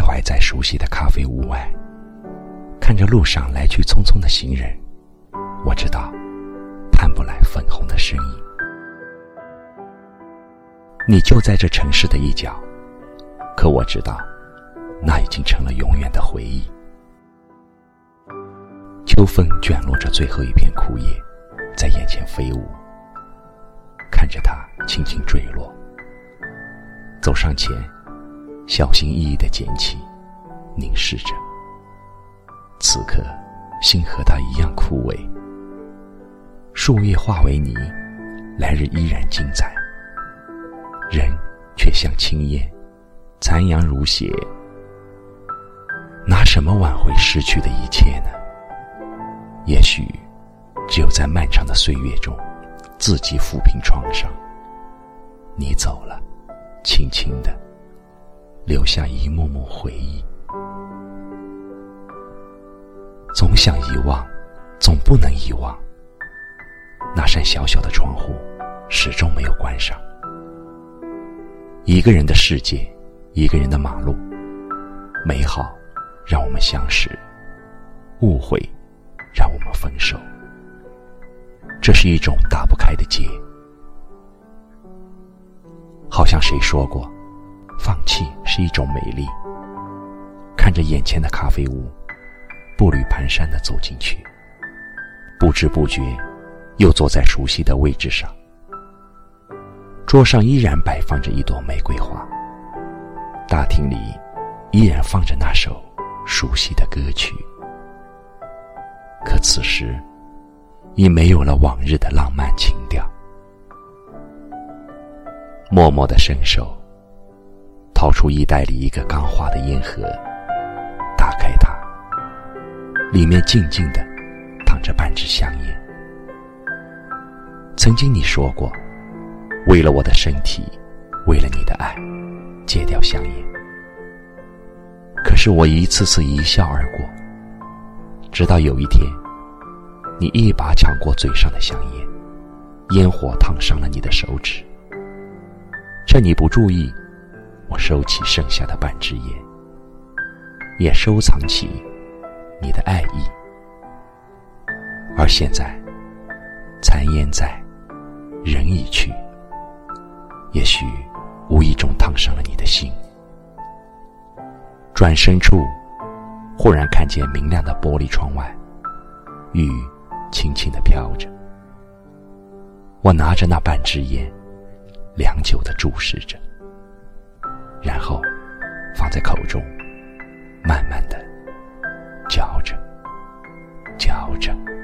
徘徊在熟悉的咖啡屋外，看着路上来去匆匆的行人，我知道，盼不来粉红的身影。你就在这城市的一角，可我知道，那已经成了永远的回忆。秋风卷落着最后一片枯叶，在眼前飞舞，看着它轻轻坠落，走上前。小心翼翼的捡起，凝视着。此刻，心和他一样枯萎。树叶化为泥，来日依然精彩。人却像青烟，残阳如血。拿什么挽回失去的一切呢？也许，只有在漫长的岁月中，自己抚平创伤。你走了，轻轻的。留下一幕幕回忆，总想遗忘，总不能遗忘。那扇小小的窗户，始终没有关上。一个人的世界，一个人的马路，美好让我们相识，误会让我们分手。这是一种打不开的结，好像谁说过。放弃是一种美丽。看着眼前的咖啡屋，步履蹒跚的走进去，不知不觉又坐在熟悉的位置上。桌上依然摆放着一朵玫瑰花，大厅里依然放着那首熟悉的歌曲。可此时，已没有了往日的浪漫情调。默默的伸手。掏出衣袋里一个钢化的烟盒，打开它，里面静静的躺着半支香烟。曾经你说过，为了我的身体，为了你的爱，戒掉香烟。可是我一次次一笑而过，直到有一天，你一把抢过嘴上的香烟，烟火烫伤了你的手指，趁你不注意。我收起剩下的半支烟，也收藏起你的爱意。而现在，残烟在，人已去，也许无意中烫伤了你的心。转身处，忽然看见明亮的玻璃窗外，雨轻轻的飘着。我拿着那半支烟，良久的注视着。在口中慢慢的嚼着嚼着。